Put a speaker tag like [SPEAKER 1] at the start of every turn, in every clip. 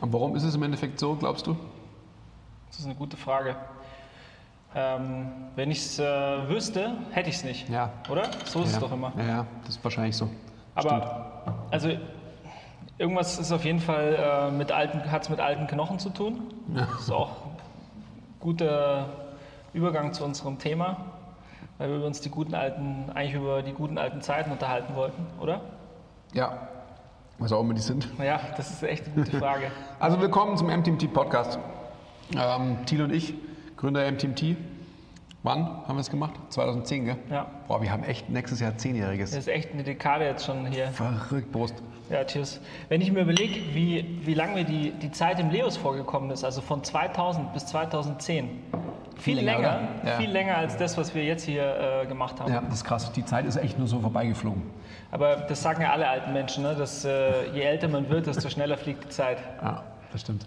[SPEAKER 1] Und warum ist es im Endeffekt so, glaubst du?
[SPEAKER 2] Das ist eine gute Frage. Ähm, wenn ich es äh, wüsste, hätte ich es nicht.
[SPEAKER 1] Ja.
[SPEAKER 2] Oder? So ist
[SPEAKER 1] ja.
[SPEAKER 2] es doch immer.
[SPEAKER 1] Ja, ja, das ist wahrscheinlich so.
[SPEAKER 2] Aber also irgendwas ist auf jeden Fall äh, mit alten, hat es mit alten Knochen zu tun.
[SPEAKER 1] Ja.
[SPEAKER 2] Das ist auch ein guter Übergang zu unserem Thema, weil wir uns die guten alten, eigentlich über die guten alten Zeiten unterhalten wollten, oder?
[SPEAKER 1] Ja, was auch immer die sind.
[SPEAKER 2] Naja, das ist echt eine gute Frage.
[SPEAKER 1] Also willkommen zum MTMT Podcast. Ähm, Thiel und ich, Gründer MTMT. Wann haben wir es gemacht? 2010, gell?
[SPEAKER 2] Ja.
[SPEAKER 1] Boah, wir haben echt nächstes Jahr Zehnjähriges.
[SPEAKER 2] Das ist echt eine Dekade jetzt schon hier.
[SPEAKER 1] Verrückt, Brust.
[SPEAKER 2] Ja, tschüss. Wenn ich mir überlege, wie, wie lange mir die, die Zeit im Leos vorgekommen ist, also von 2000 bis 2010, viel,
[SPEAKER 1] Viel länger,
[SPEAKER 2] länger?
[SPEAKER 1] Ja.
[SPEAKER 2] viel länger als das, was wir jetzt hier äh, gemacht haben.
[SPEAKER 1] Ja, das ist krass. Die Zeit ist echt nur so vorbeigeflogen.
[SPEAKER 2] Aber das sagen ja alle alten Menschen, ne? dass äh, je älter man wird, desto schneller fliegt die Zeit.
[SPEAKER 1] Ja, das stimmt.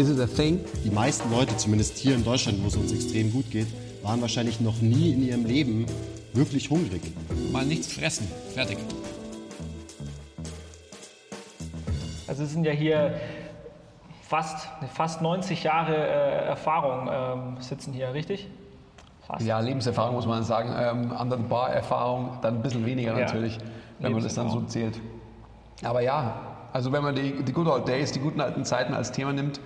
[SPEAKER 1] Is it a thing?
[SPEAKER 3] Die meisten Leute, zumindest hier in Deutschland, wo es uns extrem gut geht, waren wahrscheinlich noch nie in ihrem Leben wirklich hungrig.
[SPEAKER 1] Mal nichts fressen. Fertig.
[SPEAKER 2] Also es sind ja hier fast, fast 90 Jahre äh, Erfahrung ähm, sitzen hier, richtig? Fast.
[SPEAKER 1] Ja, Lebenserfahrung muss man sagen. Ähm, anderen Bar-Erfahrung dann ein bisschen weniger
[SPEAKER 2] Ja.
[SPEAKER 1] natürlich, wenn man das dann so zählt. Aber ja, also wenn man die, die Good Old Days, die guten alten Zeiten als Thema nimmt,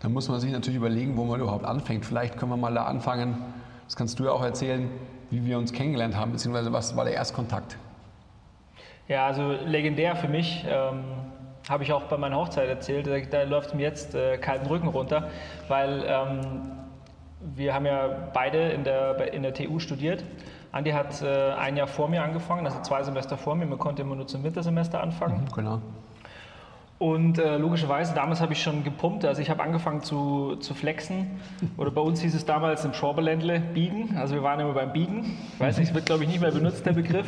[SPEAKER 1] dann muss man sich natürlich überlegen, wo man überhaupt anfängt. Vielleicht können wir mal da anfangen, das kannst du ja auch erzählen, wie wir uns kennengelernt haben, beziehungsweise was war der Erstkontakt?
[SPEAKER 2] Ja, also legendär für mich. Ähm, habe ich auch bei meiner Hochzeit erzählt. Da, da läuft mir jetzt äh, kalten Rücken runter, weil ähm, wir haben ja beide in der, in der TU studiert. Andi hat äh, ein Jahr vor mir angefangen, also zwei Semester vor mir. Man konnte immer nur zum Wintersemester anfangen.
[SPEAKER 1] Genau.
[SPEAKER 2] Und äh, logischerweise, damals habe ich schon gepumpt, also ich habe angefangen zu, zu flexen. Oder bei uns hieß es damals im Schorberländle biegen. Also wir waren immer beim Biegen. Ich weiß nicht, es wird glaube ich nicht mehr benutzt, der Begriff.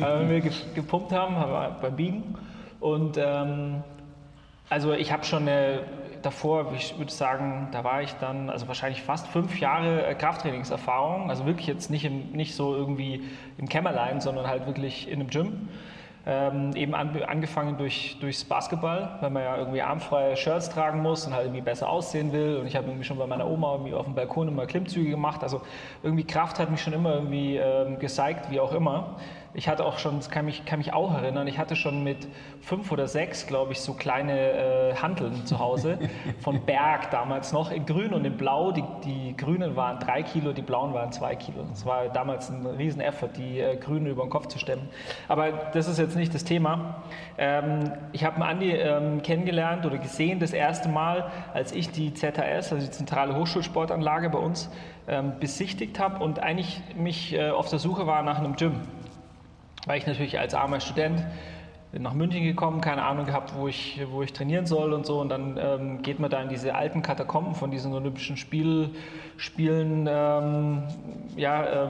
[SPEAKER 2] Aber wenn wir ge gepumpt haben, haben wir beim Biegen. Und ähm, also ich habe schon äh, davor, ich würde sagen, da war ich dann, also wahrscheinlich fast fünf Jahre äh, Krafttrainingserfahrung. Also wirklich jetzt nicht, im, nicht so irgendwie im Kämmerlein, sondern halt wirklich in einem Gym. Ähm, eben an, angefangen durch, durchs Basketball, weil man ja irgendwie armfreie Shirts tragen muss und halt irgendwie besser aussehen will. Und ich habe irgendwie schon bei meiner Oma irgendwie auf dem Balkon immer Klimmzüge gemacht. Also irgendwie Kraft hat mich schon immer irgendwie ähm, gezeigt, wie auch immer. Ich hatte auch schon, das kann mich, kann mich auch erinnern, ich hatte schon mit fünf oder sechs, glaube ich, so kleine äh, Hanteln zu Hause von Berg damals noch, in grün und in blau. Die, die grünen waren drei Kilo, die blauen waren zwei Kilo. Das war damals ein riesen Effort, die äh, grünen über den Kopf zu stemmen. Aber das ist jetzt nicht das Thema. Ähm, ich habe Andi ähm, kennengelernt oder gesehen das erste Mal, als ich die ZHS, also die Zentrale Hochschulsportanlage bei uns, ähm, besichtigt habe und eigentlich mich äh, auf der Suche war nach einem Gym weil ich natürlich als armer Student nach München gekommen, keine Ahnung gehabt, wo ich, wo ich trainieren soll und so. Und dann ähm, geht man da in diese alten Katakomben von diesen Olympischen Spiel, Spielen, ähm, ja, äh,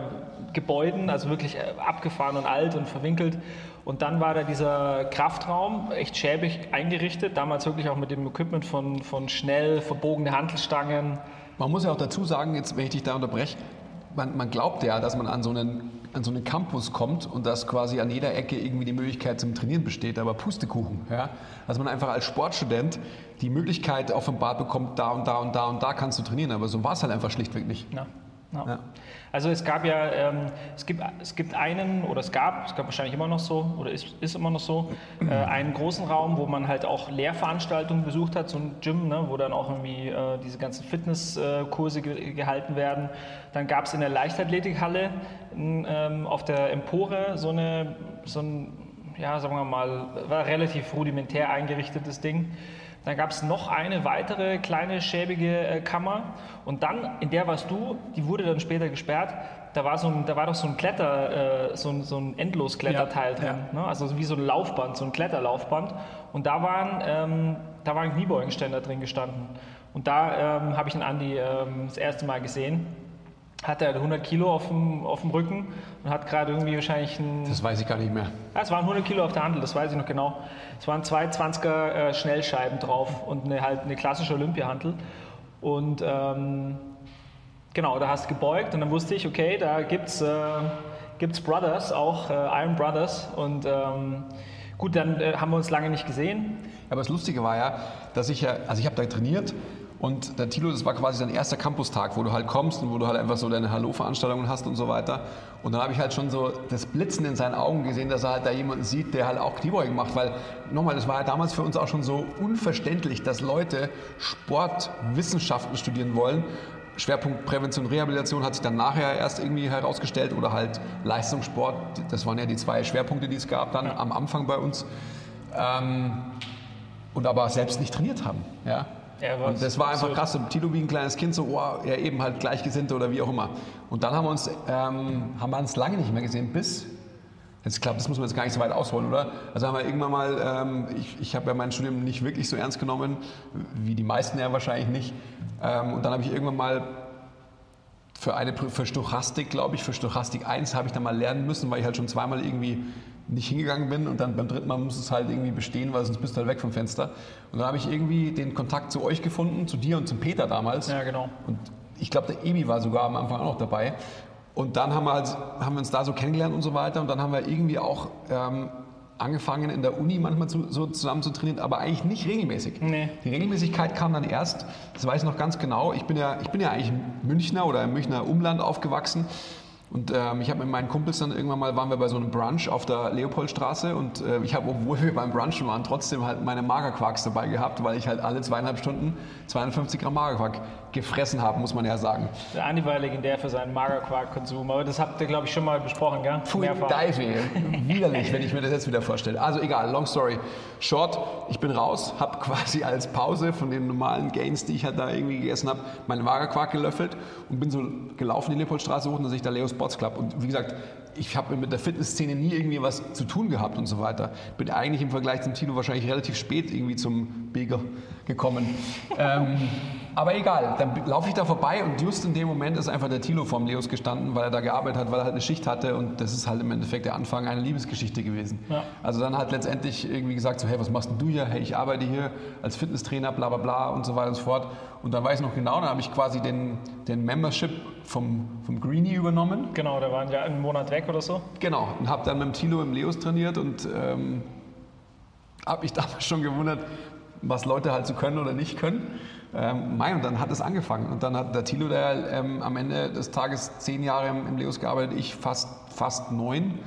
[SPEAKER 2] Gebäuden, also wirklich äh, abgefahren und alt und verwinkelt. Und dann war da dieser Kraftraum, echt schäbig eingerichtet, damals wirklich auch mit dem Equipment von, von schnell verbogene Hantelstangen.
[SPEAKER 1] Man muss ja auch dazu sagen, jetzt, wenn ich dich da unterbreche, man, man glaubt ja, dass man an so, einen, an so einen Campus kommt und dass quasi an jeder Ecke irgendwie die Möglichkeit zum Trainieren besteht, aber Pustekuchen. Ja? Dass man einfach als Sportstudent die Möglichkeit offenbart bekommt, da und da und da und da kannst du trainieren, aber so war es halt einfach schlichtweg nicht.
[SPEAKER 2] Ja, ja.
[SPEAKER 1] Ja.
[SPEAKER 2] Also es gab ja, ähm, es, gibt, es gibt einen, oder es gab, es gab wahrscheinlich immer noch so, oder ist, ist immer noch so, äh, einen großen Raum, wo man halt auch Lehrveranstaltungen besucht hat, so ein Gym, ne, wo dann auch irgendwie äh, diese ganzen Fitnesskurse ge gehalten werden. Dann gab es in der Leichtathletikhalle n, ähm, auf der Empore so, eine, so ein, ja, sagen wir mal, war relativ rudimentär eingerichtetes Ding. Dann gab es noch eine weitere kleine schäbige äh, Kammer und dann, in der warst du, die wurde dann später gesperrt. Da war, so ein, da war doch so ein Kletter, äh, so ein, so ein Endloskletterteil
[SPEAKER 1] Ja,
[SPEAKER 2] drin, Ne? also wie so ein Laufband, so ein Kletterlaufband. Und da waren, ähm, da waren Kniebeugenständer drin gestanden. Und da ähm, habe ich den Andi ähm, das erste Mal gesehen. Hatte er 100 Kilo auf dem, auf dem Rücken und hat gerade irgendwie wahrscheinlich ein.
[SPEAKER 1] Das weiß ich gar nicht mehr.
[SPEAKER 2] Ja, es waren 100 Kilo auf der Handel, das weiß ich noch genau. Es waren zwei 20er äh, Schnellscheiben drauf und eine, halt eine klassische Olympiahandel. Und ähm, genau, da hast du gebeugt und dann wusste ich, okay, da gibt es äh, gibt's Brothers, auch äh, Iron Brothers. Und ähm, gut, dann äh, haben wir uns lange nicht gesehen.
[SPEAKER 1] Aber das Lustige war ja, dass ich ja, also ich habe da trainiert und der Tilo, das war quasi sein erster Campustag, wo du halt kommst und wo du halt einfach so deine Hallo-Veranstaltungen hast und so weiter. Und dann habe ich halt schon so das Blitzen in seinen Augen gesehen, dass er halt da jemanden sieht, der halt auch Kniebeugen macht. Weil, nochmal, das war ja damals für uns auch schon so unverständlich, dass Leute Sportwissenschaften studieren wollen. Schwerpunkt Prävention und Rehabilitation hat sich dann nachher erst irgendwie herausgestellt oder halt Leistungssport. Das waren ja die zwei Schwerpunkte, die es gab dann am Anfang bei uns. Ähm, und aber selbst nicht trainiert haben. Ja?
[SPEAKER 2] Ja,
[SPEAKER 1] und das war einfach krass. Und Tilo wie ein kleines Kind, so, oh, ja, eben halt Gleichgesinnte oder wie auch immer. Und dann haben wir uns, ähm, haben wir uns lange nicht mehr gesehen, bis, jetzt glaube das muss man jetzt gar nicht so weit ausholen, oder? Also haben wir irgendwann mal, ähm, ich, ich habe ja mein Studium nicht wirklich so ernst genommen, wie die meisten ja wahrscheinlich nicht. Ähm, und dann habe ich irgendwann mal für eine für Stochastik, glaube ich, für Stochastik 1 habe ich dann mal lernen müssen, weil ich halt schon zweimal irgendwie nicht hingegangen bin und dann beim dritten Mal muss es halt irgendwie bestehen, weil sonst bist du halt weg vom Fenster. Und dann habe ich irgendwie den Kontakt zu euch gefunden, zu dir und zum Peter damals.
[SPEAKER 2] Ja, genau.
[SPEAKER 1] Und ich glaube, der Ebi war sogar am Anfang auch noch dabei. Und dann haben wir, halt, haben wir uns da so kennengelernt und so weiter. Und dann haben wir irgendwie auch ähm, angefangen in der Uni manchmal zu, so zusammen zu trainieren, aber eigentlich nicht regelmäßig.
[SPEAKER 2] Nee.
[SPEAKER 1] Die Regelmäßigkeit kam dann erst, das weiß ich noch ganz genau, ich bin ja, ich bin ja eigentlich Münchner oder im Münchner Umland aufgewachsen und ähm, ich habe mit meinen Kumpels dann irgendwann mal, waren wir bei so einem Brunch auf der Leopoldstraße und äh, ich habe, obwohl wir beim Brunchen waren, trotzdem halt meine Magerquarks dabei gehabt, weil ich halt alle zweieinhalb Stunden 250 Gramm Magerquark gefressen habe, muss man ja sagen.
[SPEAKER 2] Der Andi war legendär für seinen Magerquark-Konsum, aber das habt ihr, glaube ich, schon mal besprochen, gell?
[SPEAKER 1] Pfui, Deife, widerlich, wenn ich mir das jetzt wieder vorstelle. Also egal, long story short, ich bin raus, habe quasi als Pause von den normalen Gains, die ich halt da irgendwie gegessen habe, meinen Magerquark gelöffelt und bin so gelaufen die Leopoldstraße hoch und da sehe ich da Leo Sports Club. Und wie gesagt, ich habe mit der Fitnessszene nie irgendwie was zu tun gehabt und so weiter. Bin eigentlich im Vergleich zum Tilo wahrscheinlich relativ spät irgendwie zum Beger gekommen. ähm, aber egal, dann laufe ich da vorbei und just in dem Moment ist einfach der Tilo vorm Leos gestanden, weil er da gearbeitet hat, weil er halt eine Schicht hatte und das ist halt im Endeffekt der Anfang einer Liebesgeschichte gewesen.
[SPEAKER 2] Ja.
[SPEAKER 1] Also dann hat letztendlich irgendwie gesagt so, hey, was machst denn du hier? Hey, ich arbeite hier als Fitnesstrainer, bla bla bla und so weiter und so fort. Und dann weiß ich noch genau, dann habe ich quasi den, den Membership vom, vom Greenie übernommen.
[SPEAKER 2] Genau, da waren ja einen Monat weg oder so.
[SPEAKER 1] Genau, und habe dann mit dem Tilo im Leos trainiert und ähm, habe mich damals schon gewundert, was Leute halt so können oder nicht können. Ähm, mein, und dann hat es angefangen. Und dann hat der Tilo, der ähm, am Ende des Tages zehn Jahre im, im Leos gearbeitet, ich fast, fast neun.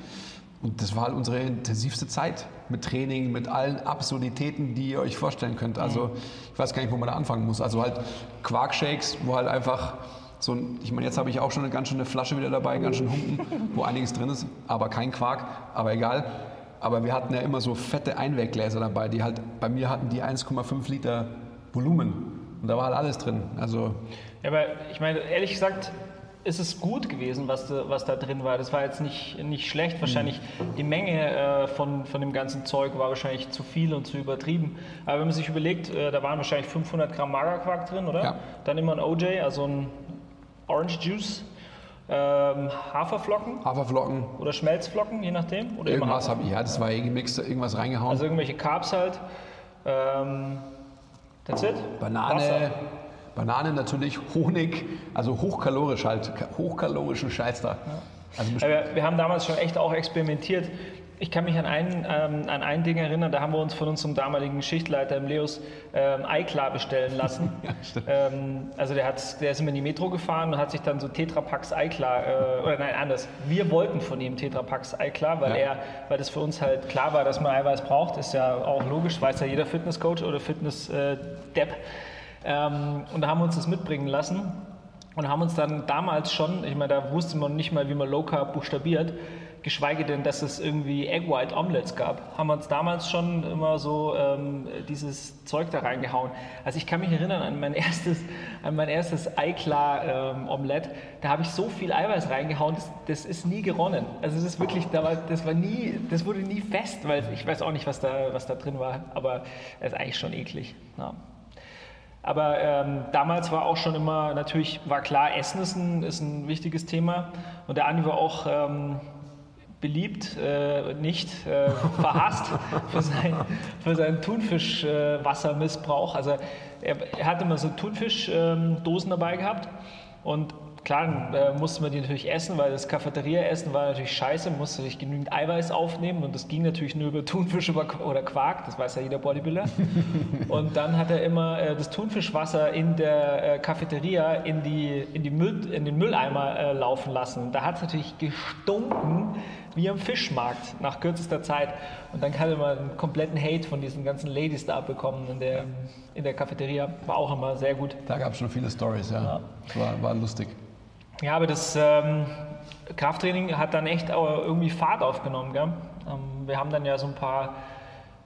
[SPEAKER 1] Und das war halt unsere intensivste Zeit mit Training, mit allen Absurditäten, die ihr euch vorstellen könnt. Also ich weiß gar nicht, wo man da anfangen muss. Also halt Quarkshakes, wo halt einfach so ein, ich meine, jetzt habe ich auch schon eine ganz schöne Flasche wieder dabei, ganz schön Humpen, wo einiges drin ist, aber kein Quark, aber egal. Aber wir hatten ja immer so fette Einweggläser dabei, die halt, bei mir hatten die 1,5 Liter Volumen. Und da war halt alles drin. Also
[SPEAKER 2] Ja, aber ich meine, ehrlich gesagt, ist es gut gewesen, was da, was da drin war. Das war jetzt nicht, nicht schlecht. Wahrscheinlich die Menge äh, von, von dem ganzen Zeug war wahrscheinlich zu viel und zu übertrieben. Aber wenn man sich überlegt, äh, da waren wahrscheinlich 500 Gramm Magerquark drin, oder?
[SPEAKER 1] Ja.
[SPEAKER 2] Dann immer ein OJ, also ein Orange Juice, ähm, Haferflocken
[SPEAKER 1] Haferflocken,
[SPEAKER 2] oder Schmelzflocken, je nachdem. Oder
[SPEAKER 1] irgendwas habe ich, ja, das war eh gemixt, irgendwas reingehauen.
[SPEAKER 2] Also irgendwelche Carbs halt. Ähm, that's it.
[SPEAKER 1] Banane,
[SPEAKER 2] Wasser.
[SPEAKER 1] Banane natürlich, Honig, also hochkalorisch halt, hochkalorischen Scheiß da. Also bestimmt-
[SPEAKER 2] Aber wir haben damals schon echt auch experimentiert. Ich kann mich an ein, ähm, an ein Ding erinnern, da haben wir uns von unserem damaligen Schichtleiter im Leos ähm, Eiklar bestellen lassen.
[SPEAKER 1] Ja,
[SPEAKER 2] ähm, also der, hat, der ist immer in die Metro gefahren und hat sich dann so Tetrapacks Eiklar, äh, oder nein, anders. Wir wollten von ihm Tetrapacks Eiklar, weil,
[SPEAKER 1] Ja.
[SPEAKER 2] er, weil das für uns halt klar war, dass man Eiweiß braucht. Ist ja auch logisch, weiß ja jeder Fitnesscoach oder Fitness-Depp. Ähm, und da haben wir uns das mitbringen lassen und haben uns dann damals schon, ich meine, da wusste man nicht mal, wie man Low Carb buchstabiert, geschweige denn, dass es irgendwie Egg White Omelets gab, haben wir uns damals schon immer so ähm, dieses Zeug da reingehauen. Also ich kann mich erinnern an mein erstes, an mein erstes Eiklar ähm, Omelett, da habe ich so viel Eiweiß reingehauen, das, das ist nie geronnen. Also es ist wirklich, da war, das war nie, das wurde nie fest, weil ich weiß auch nicht, was da, was da drin war, aber es ist eigentlich schon eklig. Ja. Aber ähm, damals war auch schon immer, natürlich war klar, Essen ist ein, ist ein wichtiges Thema. Und der Andi war auch ähm, beliebt, äh, nicht äh, verhasst für, sein, für seinen Thunfischwassermissbrauch. also er, er hatte immer so Thunfischdosen dabei gehabt und klar, äh, musste man die natürlich essen, weil das Cafeteria-Essen war natürlich scheiße, man musste sich genügend Eiweiß aufnehmen und das ging natürlich nur über Thunfisch oder Quark, das weiß ja jeder Bodybuilder. und dann hat er immer äh, das Thunfischwasser in der äh, Cafeteria in, die, in, die Müll, in den Mülleimer äh, laufen lassen. Und da hat es natürlich gestunken wie am Fischmarkt nach kürzester Zeit. Und dann hatte man einen kompletten Hate von diesen ganzen Ladies da abbekommen in der, in der Cafeteria. War auch immer sehr gut.
[SPEAKER 1] Da gab es schon viele Stories, ja. ja. War, war lustig.
[SPEAKER 2] Ja, aber das ähm, Krafttraining hat dann echt irgendwie Fahrt aufgenommen. Gell? Ähm, wir haben dann ja so ein paar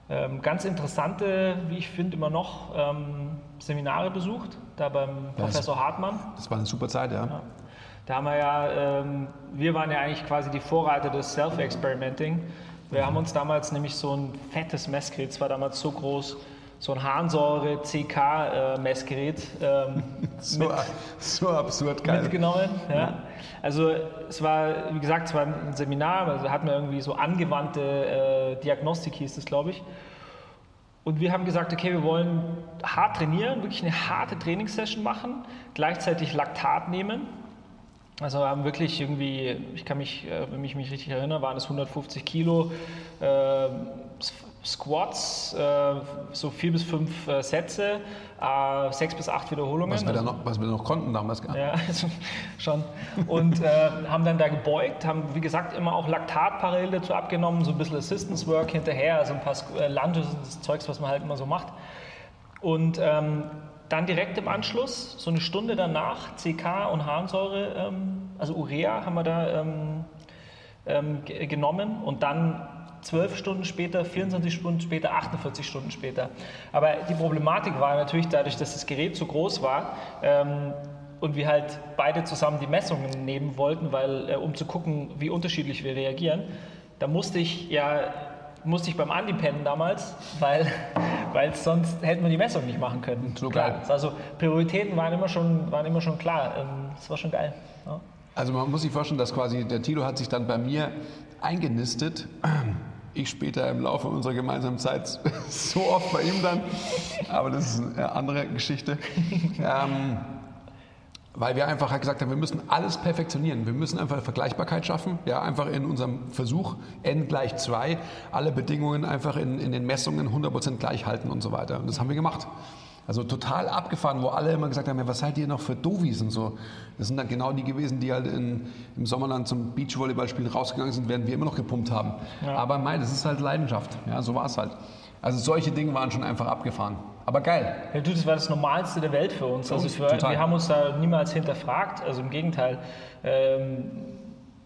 [SPEAKER 2] ähm, ganz interessante, wie ich finde, immer noch ähm, Seminare besucht, da beim ja, Professor Hartmann.
[SPEAKER 1] Das war eine super Zeit, ja. ja.
[SPEAKER 2] Da haben wir ja, ähm, wir waren ja eigentlich quasi die Vorreiter des Self-Experimenting. Wir haben uns damals nämlich so ein fettes Messgerät, es war damals so groß, so ein Harnsäure-CK-Messgerät ähm,
[SPEAKER 1] so, mit, so absurd geil.
[SPEAKER 2] mitgenommen. Ja. Also es war, wie gesagt, es war ein Seminar, also hatten wir irgendwie so angewandte äh, Diagnostik hieß es, glaube ich. Und wir haben gesagt, okay, wir wollen hart trainieren, wirklich eine harte Trainingssession machen, gleichzeitig Laktat nehmen. Also wir haben wirklich irgendwie, ich kann mich, äh, wenn ich mich richtig erinnere, waren es 150 Kilo. Äh, Squats, äh, so vier bis fünf äh, Sätze, äh, sechs bis acht Wiederholungen.
[SPEAKER 1] Was wir, da noch, was wir noch konnten damals.
[SPEAKER 2] Ja, also schon. Und äh, haben dann da gebeugt, haben wie gesagt immer auch Laktat parallel dazu abgenommen, so ein bisschen Assistance Work hinterher, also ein paar äh, Lunges und das Zeugs, was man halt immer so macht. Und ähm, dann direkt im Anschluss, so eine Stunde danach, CK und Harnsäure, ähm, also Urea haben wir da ähm, ähm genommen und dann 12 Stunden später, 24 Stunden später, 48 Stunden später. Aber die Problematik war natürlich dadurch, dass das Gerät so groß war ähm, und wir halt beide zusammen die Messungen nehmen wollten, weil, äh, um zu gucken, wie unterschiedlich wir reagieren, da musste ich ja musste ich beim Andi pennen damals, weil, weil sonst hätten wir die Messung nicht machen können.
[SPEAKER 1] So geil.
[SPEAKER 2] Also Prioritäten waren immer schon, waren immer schon klar. Ähm, das war schon geil. Ja.
[SPEAKER 1] Also man muss sich vorstellen, dass quasi der Tilo hat sich dann bei mir eingenistet ich später im Laufe unserer gemeinsamen Zeit so oft bei ihm dann, aber das ist eine andere Geschichte. Ähm, weil wir einfach halt gesagt haben, wir müssen alles perfektionieren. Wir müssen einfach Vergleichbarkeit schaffen. Ja, einfach in unserem Versuch n gleich 2 alle Bedingungen einfach in, in den Messungen 100% gleich halten und so weiter. Und das haben wir gemacht. Also total abgefahren, wo alle immer gesagt haben, ja, was seid ihr noch für Dovis und so. Das sind dann genau die gewesen, die halt in, im Sommerland zum Beachvolleyballspielen rausgegangen sind, während wir immer noch gepumpt haben. Ja. Aber mei, das ist halt Leidenschaft. Ja, so war es halt. Also solche Dinge waren schon einfach abgefahren. Aber geil.
[SPEAKER 2] Ja, du, das war das Normalste der Welt für uns. Also für, wir haben uns da niemals hinterfragt. Also im Gegenteil. Ähm,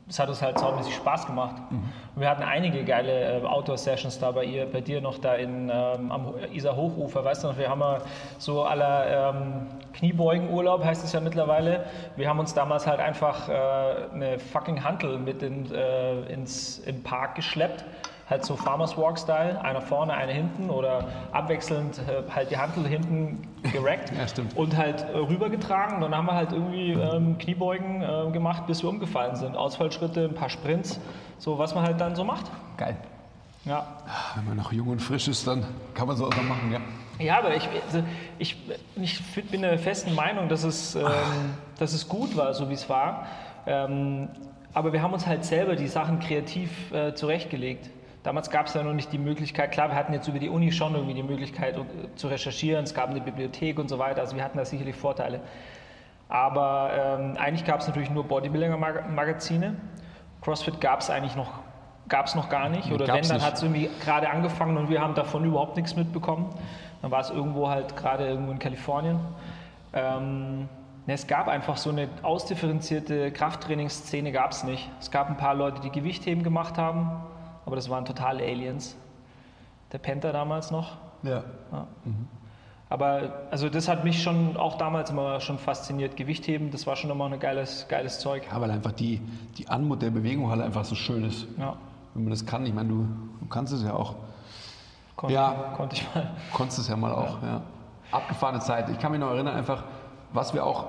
[SPEAKER 2] es hat uns halt saumäßig Spaß gemacht. Mhm. wir hatten einige geile äh, Outdoor-Sessions da bei, ihr, bei dir noch da in, ähm, am Isar Hochufer. Weißt du noch, wir haben ja so aller ähm, Kniebeugen-Urlaub, heißt es ja mittlerweile. Wir haben uns damals halt einfach äh, eine fucking Hantel mit in, äh, ins, in den Park geschleppt halt so Farmers Walk Style, einer vorne, einer hinten oder abwechselnd äh, halt die Handel hinten gerackt
[SPEAKER 1] ja,
[SPEAKER 2] und halt äh, rübergetragen. Dann haben wir halt irgendwie ähm, Kniebeugen äh, gemacht, bis wir umgefallen sind. Ausfallschritte, ein paar Sprints, so was man halt dann so macht.
[SPEAKER 1] Geil.
[SPEAKER 2] Ja.
[SPEAKER 1] Wenn man noch jung und frisch ist, dann kann man sowas machen, ja.
[SPEAKER 2] Ja, aber ich, also ich, ich bin der festen Meinung, dass es, ähm, dass es gut war, so wie es war. Ähm, aber wir haben uns halt selber die Sachen kreativ äh, zurechtgelegt. Damals gab es ja noch nicht die Möglichkeit, klar, wir hatten jetzt über die Uni schon irgendwie die Möglichkeit äh, zu recherchieren, es gab eine Bibliothek und so weiter, also wir hatten da sicherlich Vorteile. Aber ähm, eigentlich gab es natürlich nur Bodybuilder-Magazine. CrossFit gab es eigentlich noch, gab's noch gar nicht. Oder wenn, dann hat es irgendwie gerade angefangen und wir haben davon überhaupt nichts mitbekommen. Dann war es irgendwo halt gerade irgendwo in Kalifornien. Ähm, es gab einfach so eine ausdifferenzierte Krafttrainingsszene gab es nicht. Es gab ein paar Leute, die Gewichtheben gemacht haben, aber das waren totale Aliens. Der Panther damals noch.
[SPEAKER 1] Ja. ja. Mhm.
[SPEAKER 2] Aber also das hat mich schon auch damals immer schon fasziniert. Gewichtheben, das war schon immer ein geiles, geiles Zeug.
[SPEAKER 1] Ja, weil einfach die, die Anmut der Bewegung halt einfach so schön ist.
[SPEAKER 2] Ja.
[SPEAKER 1] Wenn man das kann, ich meine, du, du kannst es ja auch.
[SPEAKER 2] Konnt,
[SPEAKER 1] ja,
[SPEAKER 2] konnte ich mal.
[SPEAKER 1] Konntest es ja mal auch, ja. ja. abgefahrene Zeit. Ich kann mich noch erinnern, einfach, was wir auch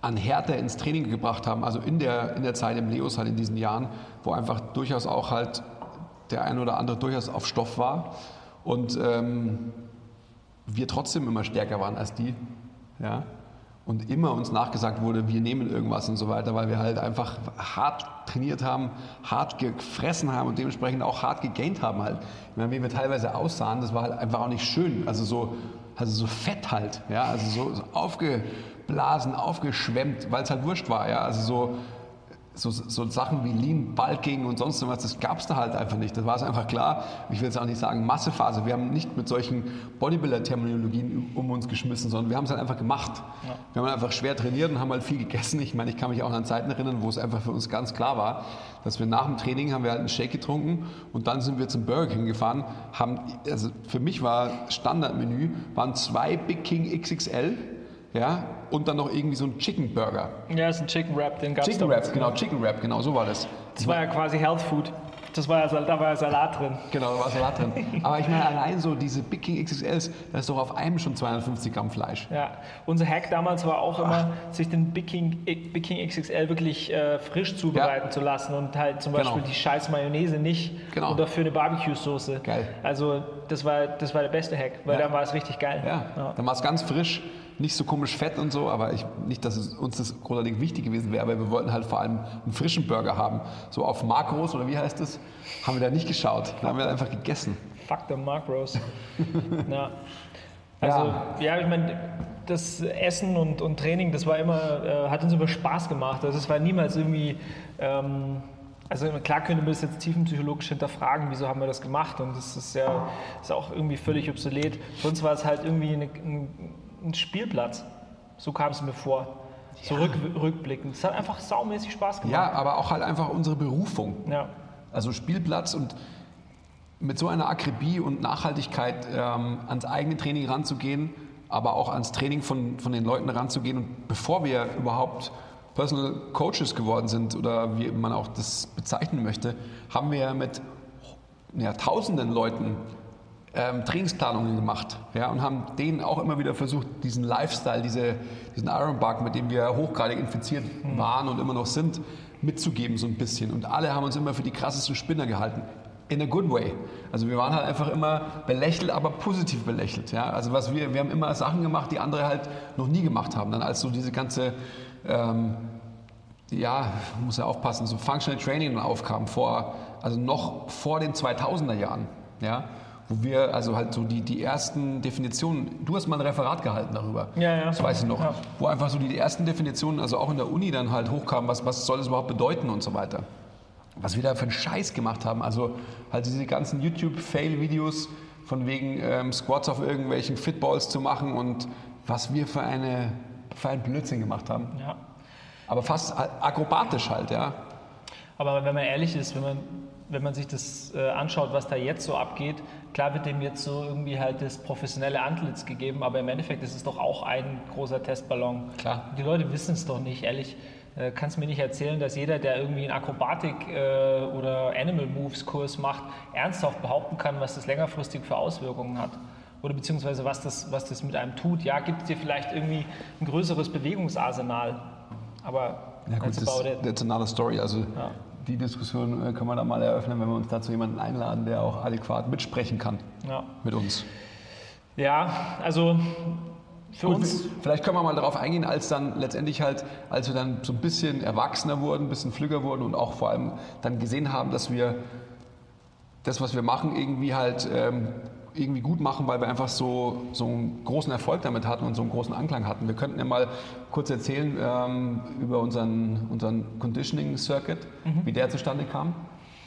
[SPEAKER 1] an Härte ins Training gebracht haben, also in der, in der Zeit im Leos halt in diesen Jahren, wo einfach durchaus auch halt der ein oder andere durchaus auf Stoff war und ähm, wir trotzdem immer stärker waren als die. Ja? Und immer uns nachgesagt wurde, wir nehmen irgendwas und so weiter, weil wir halt einfach hart trainiert haben, hart gefressen haben und dementsprechend auch hart gegaint haben halt. Ich meine, wie wir teilweise aussahen, das war halt einfach auch nicht schön. Also so, also so fett halt, ja, also so, so aufgeblasen, aufgeschwemmt, weil es halt wurscht war, ja, also so so, so Sachen wie Lean Bulking und sonst was, das gab es da halt einfach nicht. Das war es einfach klar. Ich will jetzt auch nicht sagen Massephase. Wir haben nicht mit solchen Bodybuilder-Terminologien um uns geschmissen, sondern wir haben es halt einfach gemacht. Ja. Wir haben einfach schwer trainiert und haben halt viel gegessen. Ich meine, ich kann mich auch an Zeiten erinnern, wo es einfach für uns ganz klar war, dass wir nach dem Training haben wir halt einen Shake getrunken und dann sind wir zum Burger King gefahren. Haben, also für mich war Standardmenü, waren zwei Big King XXL ja, und dann noch irgendwie so ein Chicken Burger.
[SPEAKER 2] Ja, ist ein Chicken Wrap, den gab
[SPEAKER 1] es Chicken Wrap, genau, Chicken Wrap, genau, so war das.
[SPEAKER 2] Das war ja quasi Health Food. Das war ja, da war ja Salat drin.
[SPEAKER 1] Genau, da war Salat drin. Aber ich meine, allein so diese Big King XXLs, da ist doch auf einem schon 250 Gramm Fleisch.
[SPEAKER 2] Ja, unser Hack damals war auch immer, Ach. sich den Big King, Big King XXL wirklich äh, frisch zubereiten ja. zu lassen und halt zum Beispiel genau. die scheiß Mayonnaise nicht genau. und dafür eine Barbecue-Soße.
[SPEAKER 1] Geil.
[SPEAKER 2] Also das war, das war der beste Hack, weil ja. dann war es richtig geil.
[SPEAKER 1] Ja, ja. dann war es ganz frisch nicht so komisch fett und so, aber ich, nicht, dass es uns das großartig wichtig gewesen wäre, aber wir wollten halt vor allem einen frischen Burger haben. So auf Makros oder wie heißt das, haben wir da nicht geschaut. Da haben wir einfach gegessen.
[SPEAKER 2] Fuck the Makros. ja. Also, ja, ja ich meine, das Essen und, und Training, das war immer, äh, hat uns immer Spaß gemacht. Also es war niemals irgendwie, ähm, also klar könnte man das jetzt tiefenpsychologisch hinterfragen, wieso haben wir das gemacht und das ist ja ist auch irgendwie völlig obsolet. Für uns war es halt irgendwie eine, ein ein Spielplatz. So kam es mir vor. So ja. rück, rückblickend. Es hat einfach saumäßig Spaß gemacht.
[SPEAKER 1] Ja, aber auch halt einfach unsere Berufung.
[SPEAKER 2] Ja.
[SPEAKER 1] Also Spielplatz und mit so einer Akribie und Nachhaltigkeit ähm, ans eigene Training ranzugehen, aber auch ans Training von, von den Leuten ranzugehen. Und bevor wir überhaupt Personal Coaches geworden sind oder wie man auch das bezeichnen möchte, haben wir mit ja, tausenden Leuten ähm, Trainingsplanungen gemacht ja, und haben denen auch immer wieder versucht, diesen Lifestyle, diese, diesen Ironbark, mit dem wir hochgradig infiziert waren und immer noch sind, mitzugeben so ein bisschen. Und alle haben uns immer für die krassesten Spinner gehalten. In a good way. Also wir waren halt einfach immer belächelt, aber positiv belächelt. Ja? Also was wir, wir haben immer Sachen gemacht, die andere halt noch nie gemacht haben. Dann als so diese ganze, ähm, ja, muss ja aufpassen, so Functional Training aufkam, vor, also noch vor den 2000er Jahren. Ja? Wo wir also halt so die, die ersten Definitionen, du hast mal ein Referat gehalten darüber,
[SPEAKER 2] ja, ja.
[SPEAKER 1] das weiß ich noch, ja. wo einfach so die, die ersten Definitionen, also auch in der Uni dann halt hochkamen, was, was soll das überhaupt bedeuten und so weiter. Was wir da für einen Scheiß gemacht haben, also halt diese ganzen YouTube-Fail-Videos von wegen ähm, Squats auf irgendwelchen Fitballs zu machen und was wir für, eine, für einen Blödsinn gemacht haben.
[SPEAKER 2] Ja.
[SPEAKER 1] Aber fast akrobatisch halt, ja.
[SPEAKER 2] Aber wenn man ehrlich ist, wenn man wenn man sich das äh, anschaut, was da jetzt so abgeht, klar wird dem jetzt so irgendwie halt das professionelle Antlitz gegeben, aber im Endeffekt ist es doch auch ein großer Testballon.
[SPEAKER 1] Klar.
[SPEAKER 2] Die Leute wissen es doch nicht, ehrlich. Äh, kannst mir nicht erzählen, dass jeder, der irgendwie einen Akrobatik- äh, oder Animal Moves Kurs macht, ernsthaft behaupten kann, was das längerfristig für Auswirkungen hat oder beziehungsweise was das, was das mit einem tut. Ja, gibt es dir vielleicht irgendwie ein größeres Bewegungsarsenal, aber
[SPEAKER 1] ja, gut, das, that's another story. Also ja die Diskussion äh, können wir dann mal eröffnen, wenn wir uns dazu jemanden einladen, der auch adäquat mitsprechen kann
[SPEAKER 2] ja.
[SPEAKER 1] mit uns.
[SPEAKER 2] Ja, also für Gut, uns.
[SPEAKER 1] Vielleicht können wir mal darauf eingehen, als dann letztendlich halt, als wir dann so ein bisschen erwachsener wurden, ein bisschen flügger wurden und auch vor allem dann gesehen haben, dass wir das, was wir machen, irgendwie halt ähm, irgendwie gut machen, weil wir einfach so, so einen großen Erfolg damit hatten und so einen großen Anklang hatten. Wir könnten ja mal kurz erzählen ähm, über unseren, unseren Conditioning Circuit, mhm. wie der zustande kam.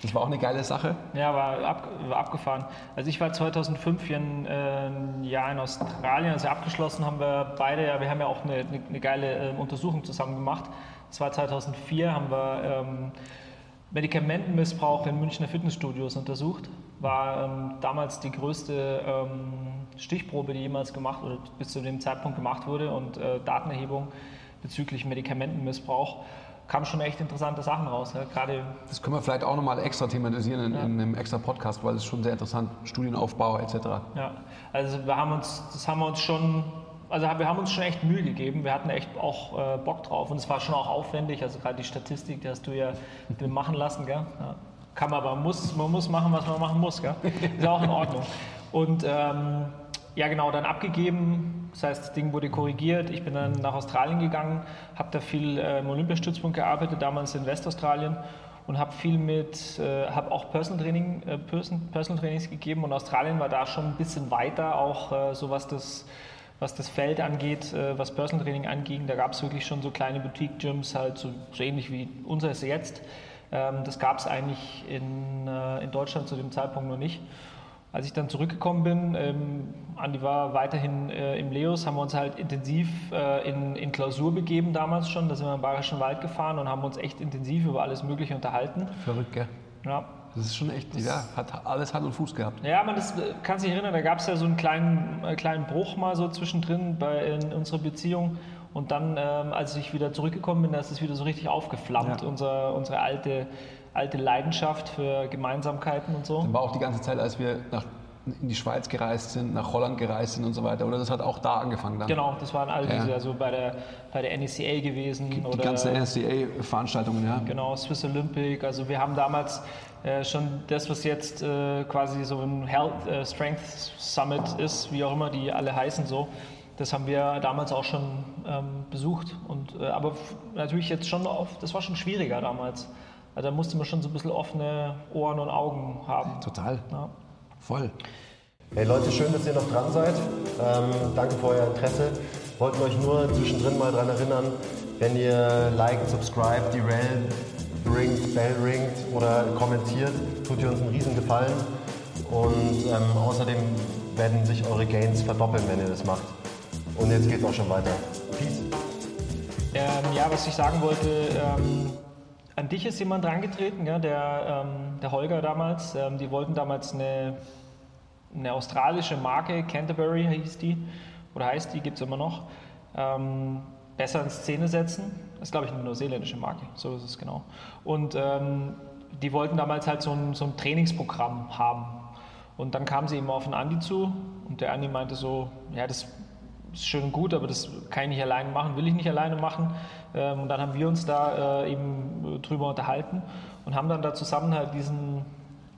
[SPEAKER 1] Das war auch eine geile Sache.
[SPEAKER 2] Ja, war, ab, war abgefahren. Also ich war 2005 hier ein, äh, ein Jahr in Australien, also abgeschlossen haben wir beide, ja, wir haben ja auch eine, eine, eine geile äh, Untersuchung zusammen gemacht. Das war 2004, haben wir ähm, Medikamentenmissbrauch in Münchner Fitnessstudios untersucht. War ähm, damals die größte ähm, Stichprobe, die jemals gemacht oder bis zu dem Zeitpunkt gemacht wurde und äh, Datenerhebung bezüglich Medikamentenmissbrauch. kamen schon echt interessante Sachen raus. Ja. Gerade
[SPEAKER 1] das können wir vielleicht auch nochmal extra thematisieren in, ja. in, einem extra Podcast, weil es schon sehr interessant, Studienaufbau etc.
[SPEAKER 2] Ja, also wir haben uns, das haben wir uns schon, also wir haben uns schon echt Mühe gegeben. Wir hatten echt auch äh, Bock drauf und es war schon auch aufwendig. Also gerade die Statistik, die hast du ja machen lassen, gell? Ja. Kann man aber muss, man muss machen, was man machen muss, gell? Ist auch in Ordnung. Und ähm, ja, genau, dann abgegeben. Das heißt, das Ding wurde korrigiert. Ich bin dann nach Australien gegangen, habe da viel äh, im Olympiastützpunkt gearbeitet, damals in Westaustralien und habe viel mit, äh, habe auch Personal Training, äh, Personal Trainings gegeben und Australien war da schon ein bisschen weiter, auch äh, so was das, was das Feld angeht, äh, was Personal Training anging. Da gab es wirklich schon so kleine Boutique-Gyms, halt so, so ähnlich wie unser ist jetzt. Ähm, das gab es eigentlich in, äh, in Deutschland zu dem Zeitpunkt noch nicht. Als ich dann zurückgekommen bin, ähm, Andi war weiterhin äh, im Leos, haben wir uns halt intensiv äh, in, in, Klausur begeben damals schon. Da sind wir im Bayerischen Wald gefahren und haben uns echt intensiv über alles Mögliche unterhalten.
[SPEAKER 1] Verrückt, gell? Ja. Das ist schon echt, das ja, hat alles Hand und Fuß gehabt.
[SPEAKER 2] Ja, man das äh, kann sich erinnern, da gab es ja so einen kleinen, äh, kleinen Bruch mal so zwischendrin bei, in unserer Beziehung. Und dann, ähm, als ich wieder zurückgekommen bin, ist es wieder so richtig aufgeflammt, ja. unser, unsere alte alte Leidenschaft für Gemeinsamkeiten und so.
[SPEAKER 1] Dann war auch die ganze Zeit, als wir nach, in die Schweiz gereist sind, nach Holland gereist sind und so weiter, oder? Das hat auch da angefangen dann?
[SPEAKER 2] Genau, das waren all diese, ja. also bei der, bei der NECA gewesen.
[SPEAKER 1] Die, oder, ganzen NECA-Veranstaltungen, ja.
[SPEAKER 2] Genau, Swiss Olympic. Also wir haben damals äh, schon das, was jetzt äh, quasi so ein Health äh, Strength Summit ist, wie auch immer die alle heißen so, das haben wir damals auch schon ähm, besucht. Und, äh, aber natürlich jetzt schon, oft, das war schon schwieriger damals. Also da musste man schon so ein bisschen offene Ohren und Augen haben.
[SPEAKER 1] Total. Ja. Voll.
[SPEAKER 3] Hey Leute, schön, dass ihr noch dran seid. Ähm, danke für euer Interesse. Wollten euch nur zwischendrin mal daran erinnern, wenn ihr liked, subscribe, die Rail ringt, Bell ringt oder kommentiert, tut ihr uns einen riesen Gefallen. Und ähm, außerdem werden sich eure Gains verdoppeln, wenn ihr das macht. Und jetzt geht's auch schon weiter. Peace.
[SPEAKER 2] Ähm, ja, was ich sagen wollte, ähm, an dich ist jemand drangetreten, ja, der, ähm, der Holger damals. Ähm, die wollten damals eine, eine australische Marke, Canterbury hieß die, oder heißt die, gibt es immer noch, ähm, besser in Szene setzen. Das ist, glaube ich, eine neuseeländische Marke, so ist es genau. Und ähm, die wollten damals halt so ein, so ein Trainingsprogramm haben. Und dann kamen sie eben auf den Andi zu und der Andi meinte so, ja, das ist schön und gut, aber das kann ich nicht alleine machen, will ich nicht alleine machen. Ähm, und dann haben wir uns da äh, eben drüber unterhalten und haben dann da zusammen halt diesen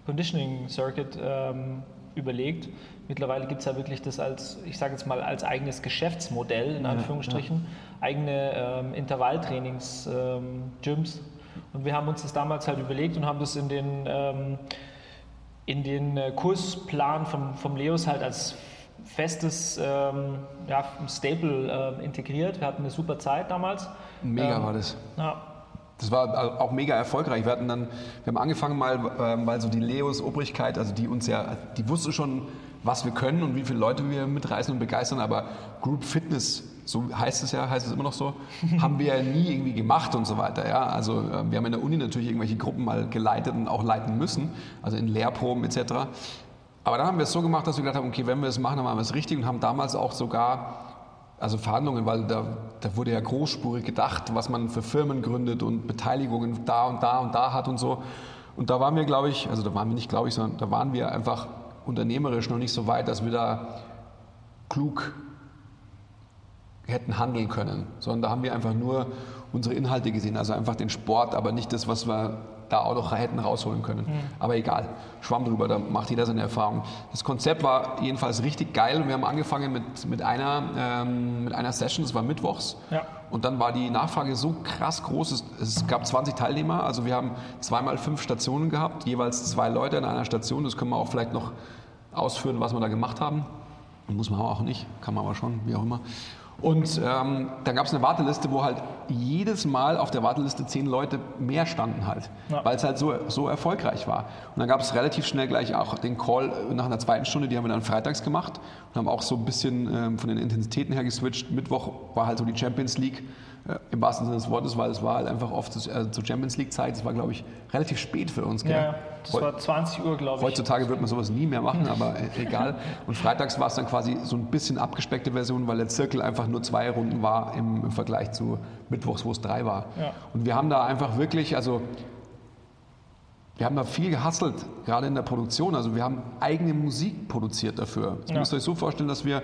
[SPEAKER 2] Conditioning Circuit ähm, überlegt. Mittlerweile gibt es ja wirklich das als, ich sage jetzt mal, als eigenes Geschäftsmodell, in Anführungsstrichen, ja, ja. eigene ähm, Intervalltrainings-Gyms. Ähm, und wir haben uns das damals halt überlegt und haben das in den, ähm, in den äh, Kursplan vom, vom Leos halt als festes ähm, ja, Staple äh, integriert. Wir hatten eine super Zeit damals.
[SPEAKER 1] Mega ähm, war das. Ja. Das war auch mega erfolgreich. Wir hatten dann, wir haben angefangen mal, ähm, weil so die Leos Obrigkeit, also die uns ja, die wusste schon, was wir können und wie viele Leute wir mitreißen und begeistern, aber Group Fitness, so heißt es ja, heißt es immer noch so, haben wir ja nie irgendwie gemacht und so weiter. Ja? Also äh, wir haben in der Uni natürlich irgendwelche Gruppen mal geleitet und auch leiten müssen, also in Lehrproben etc. Aber dann haben wir es so gemacht, dass wir gedacht haben, okay, wenn wir es machen, dann machen wir es richtig und haben damals auch sogar also Verhandlungen, weil da, da wurde ja großspurig gedacht, was man für Firmen gründet und Beteiligungen da und da und da hat und so. Und da waren wir, glaube ich, also da waren wir nicht, glaube ich, sondern da waren wir einfach unternehmerisch noch nicht so weit, dass wir da klug hätten handeln können, sondern da haben wir einfach nur unsere Inhalte gesehen, also einfach den Sport, aber nicht das, was wir da auch noch hätten rausholen können. Mhm. Aber egal, schwamm drüber, da macht jeder seine Erfahrung. Das Konzept war jedenfalls richtig geil und wir haben angefangen mit, mit, einer, ähm, mit einer Session, das war mittwochs. Ja. Und dann war die Nachfrage so krass groß, es, es, gab 20 Teilnehmer, also wir haben zweimal fünf Stationen gehabt, jeweils zwei Leute in einer Station, das können wir auch vielleicht noch ausführen, was wir da gemacht haben. Muss man auch nicht, kann man aber schon, wie auch immer. Und ähm, dann gab es eine Warteliste, wo halt jedes Mal auf der Warteliste zehn Leute mehr standen halt, ja. weil es halt so, so erfolgreich war. Und dann gab es relativ schnell gleich auch den Call nach einer zweiten Stunde, die haben wir dann freitags gemacht und haben auch so ein bisschen ähm, von den Intensitäten her geswitcht. Mittwoch war halt so die Champions League im wahrsten Sinne des Wortes, weil es war halt einfach oft äh, zur Champions League Zeit. Es war, glaube ich, relativ spät für uns. Gell? Ja.
[SPEAKER 2] das war 20 Uhr, glaube ich.
[SPEAKER 1] Heutzutage wird man sowas nie mehr machen, aber e- egal. Und freitags war es dann quasi so ein bisschen abgespeckte Version, weil der Zirkel einfach nur zwei Runden war im, im Vergleich zu Mittwochs, wo es drei war.
[SPEAKER 2] Ja.
[SPEAKER 1] Und wir haben da einfach wirklich, also wir haben da viel gehasselt, gerade in der Produktion. Also wir haben eigene Musik produziert dafür. Das
[SPEAKER 2] Ja.
[SPEAKER 1] müsst ihr euch so vorstellen, dass wir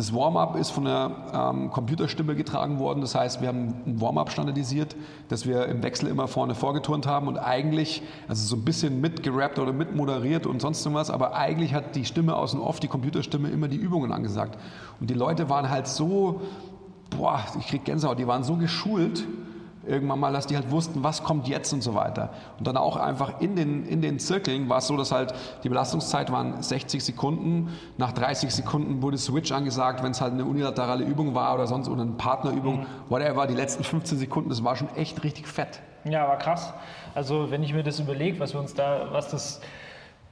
[SPEAKER 1] das Warm-up ist von der ähm, Computerstimme getragen worden. Das heißt, wir haben ein Warm-up standardisiert, das wir im Wechsel immer vorne vorgeturnt haben und eigentlich, also so ein bisschen mitgerappt oder mitmoderiert und sonst irgendwas, aber eigentlich hat die Stimme aus dem die Computerstimme, immer die Übungen angesagt. Und die Leute waren halt so, boah, ich krieg Gänsehaut, die waren so geschult, irgendwann mal, dass die halt wussten, was kommt jetzt und so weiter. Und dann auch einfach in den, in den Zirkeln war es so, dass halt die Belastungszeit waren 60 Sekunden. Nach 30 Sekunden wurde Switch angesagt, wenn es halt eine unilaterale Übung war oder sonst oder eine Partnerübung, whatever. Die letzten 15 Sekunden, das war schon echt richtig fett.
[SPEAKER 2] Ja, war krass. Also wenn ich mir das überlege, was wir uns da, was das,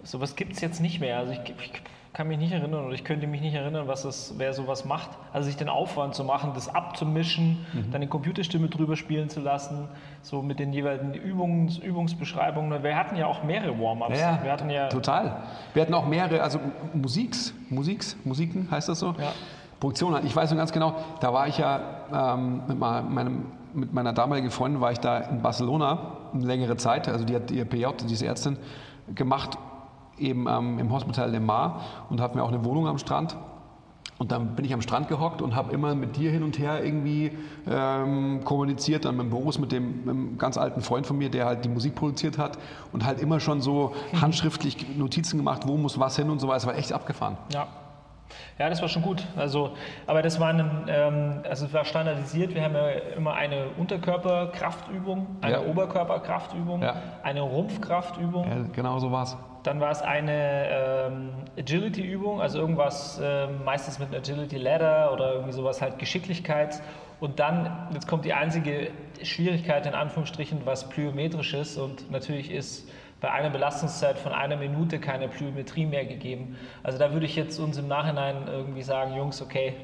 [SPEAKER 2] sowas gibt es jetzt nicht mehr. Also ich, ich kann mich nicht erinnern oder ich könnte mich nicht erinnern, was das, wer sowas macht. Also sich den Aufwand zu machen, das abzumischen, dann die Computerstimme drüber spielen zu lassen, so mit den jeweiligen Übungs, Übungsbeschreibungen. Wir hatten ja auch mehrere Warm-ups. wir hatten ja
[SPEAKER 1] total. Wir hatten auch mehrere, also Musiks, Musiks, Musiken heißt das so?
[SPEAKER 2] Ja.
[SPEAKER 1] Produktion. Ich weiß noch ganz genau, da war ich ja ähm, mit, meinem, mit meiner damaligen Freundin war ich da in Barcelona eine längere Zeit. Also die hat ihr PJ, diese Ärztin, gemacht eben ähm, im Hospital de Mar und habe mir auch eine Wohnung am Strand. Und dann bin ich am Strand gehockt und habe immer mit dir hin und her irgendwie ähm, kommuniziert, dann mit Boris, mit dem, mit einem ganz alten Freund von mir, der halt die Musik produziert hat und halt immer schon so handschriftlich Notizen gemacht, wo muss was hin und so weiter. Es war echt abgefahren.
[SPEAKER 2] Ja. Ja, das war schon gut. Also, aber das war, ein, ähm, also es war standardisiert. Wir haben ja immer eine Unterkörperkraftübung, eine
[SPEAKER 1] Ja.
[SPEAKER 2] Oberkörperkraftübung,
[SPEAKER 1] Ja.
[SPEAKER 2] eine Rumpfkraftübung.
[SPEAKER 1] Ja, genau so war's.
[SPEAKER 2] Dann war es eine ähm, Agility-Übung, also irgendwas ähm, meistens mit einem Agility Ladder oder irgendwie sowas halt Geschicklichkeit. Und dann, jetzt kommt die einzige Schwierigkeit in Anführungsstrichen, was plyometrisch ist. Und natürlich ist bei einer Belastungszeit von einer Minute keine Plyometrie mehr gegeben. Also da würde ich jetzt uns im Nachhinein irgendwie sagen, Jungs, okay,